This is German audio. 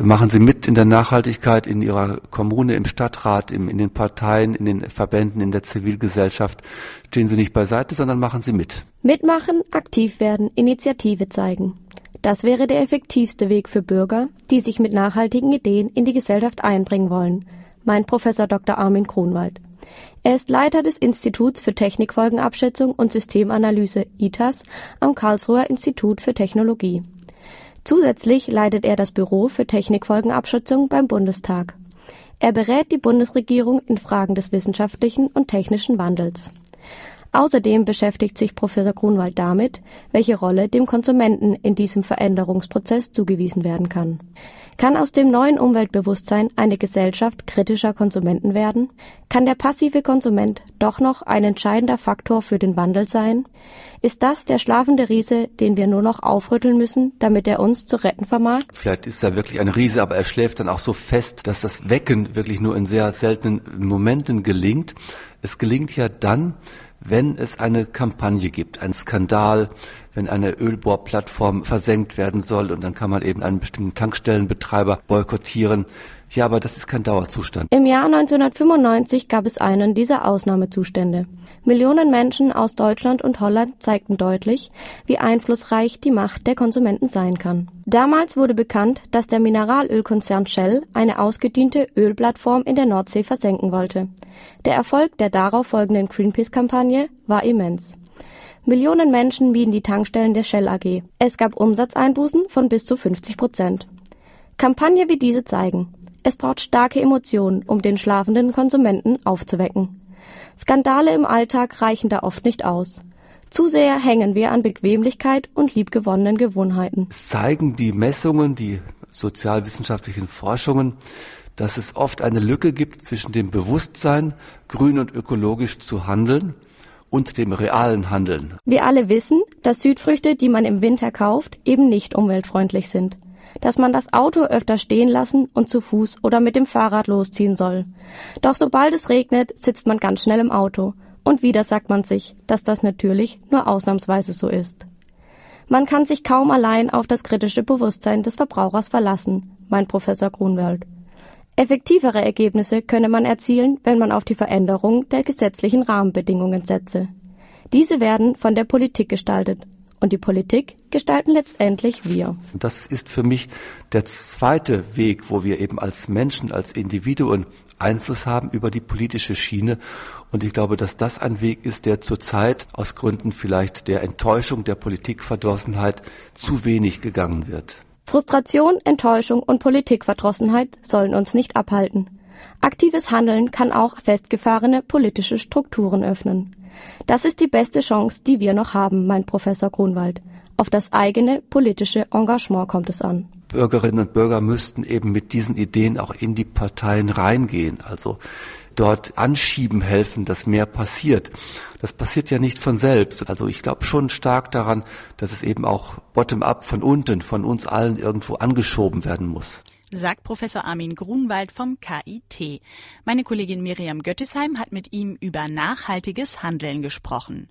Machen Sie mit in der Nachhaltigkeit in Ihrer Kommune, im Stadtrat, im, in den Parteien, in den Verbänden, in der Zivilgesellschaft. Stehen Sie nicht beiseite, sondern machen Sie mit. Mitmachen, aktiv werden, Initiative zeigen. Das wäre der effektivste Weg für Bürger, die sich mit nachhaltigen Ideen in die Gesellschaft einbringen wollen, meint Professor Dr. Armin Kronwald. Er ist Leiter des Instituts für Technikfolgenabschätzung und Systemanalyse ITAS am Karlsruher Institut für Technologie. Zusätzlich leitet er das Büro für Technikfolgenabschätzung beim Bundestag. Er berät die Bundesregierung in Fragen des wissenschaftlichen und technischen Wandels. Außerdem beschäftigt sich Professor Grunwald damit, welche Rolle dem Konsumenten in diesem Veränderungsprozess zugewiesen werden kann. Kann aus dem neuen Umweltbewusstsein eine Gesellschaft kritischer Konsumenten werden? Kann der passive Konsument doch noch ein entscheidender Faktor für den Wandel sein? Ist das der schlafende Riese, den wir nur noch aufrütteln müssen, damit er uns zu retten vermag? Vielleicht ist er wirklich ein Riese, aber er schläft dann auch so fest, dass das Wecken wirklich nur in sehr seltenen Momenten gelingt. Es gelingt ja dann, wenn es eine Kampagne gibt, ein Skandal, wenn eine Ölbohrplattform versenkt werden soll und dann kann man eben einen bestimmten Tankstellenbetreiber boykottieren. Ja, aber das ist kein Dauerzustand. Im Jahr 1995 gab es einen dieser Ausnahmezustände. Millionen Menschen aus Deutschland und Holland zeigten deutlich, wie einflussreich die Macht der Konsumenten sein kann. Damals wurde bekannt, dass der Mineralölkonzern Shell eine ausgediente Ölplattform in der Nordsee versenken wollte. Der Erfolg der darauf folgenden Greenpeace-Kampagne war immens. Millionen Menschen mieden die Tankstellen der Shell AG. Es gab Umsatzeinbußen von bis zu 50 Prozent. Kampagne wie diese zeigen, es braucht starke Emotionen, um den schlafenden Konsumenten aufzuwecken. Skandale im Alltag reichen da oft nicht aus. Zu sehr hängen wir an Bequemlichkeit und liebgewonnenen Gewohnheiten. Es zeigen die Messungen, die sozialwissenschaftlichen Forschungen, dass es oft eine Lücke gibt zwischen dem Bewusstsein, grün und ökologisch zu handeln und dem realen Handeln. Wir alle wissen, dass Südfrüchte, die man im Winter kauft, eben nicht umweltfreundlich sind dass man das Auto öfter stehen lassen und zu Fuß oder mit dem Fahrrad losziehen soll. Doch sobald es regnet, sitzt man ganz schnell im Auto. Und wieder sagt man sich, dass das natürlich nur ausnahmsweise so ist. Man kann sich kaum allein auf das kritische Bewusstsein des Verbrauchers verlassen, meint Professor Grunwald. Effektivere Ergebnisse könne man erzielen, wenn man auf die Veränderung der gesetzlichen Rahmenbedingungen setze. Diese werden von der Politik gestaltet und die Politik gestalten letztendlich wir. Das ist für mich der zweite Weg, wo wir eben als Menschen, als Individuen Einfluss haben über die politische Schiene. Und ich glaube, dass das ein Weg ist, der zurzeit aus Gründen vielleicht der Enttäuschung, der Politikverdrossenheit zu wenig gegangen wird. Frustration, Enttäuschung und Politikverdrossenheit sollen uns nicht abhalten. Aktives Handeln kann auch festgefahrene politische Strukturen öffnen. Das ist die beste Chance, die wir noch haben, meint Professor Grunwald. Auf das eigene politische Engagement kommt es an. Bürgerinnen und Bürger müssten eben mit diesen Ideen auch in die Parteien reingehen, also dort anschieben helfen, dass mehr passiert. Das passiert ja nicht von selbst. Also ich glaube schon stark daran, dass es eben auch bottom-up von unten, von uns allen irgendwo angeschoben werden muss sagt Professor Armin Grunwald vom KIT. Meine Kollegin Miriam Göttesheim hat mit ihm über nachhaltiges Handeln gesprochen.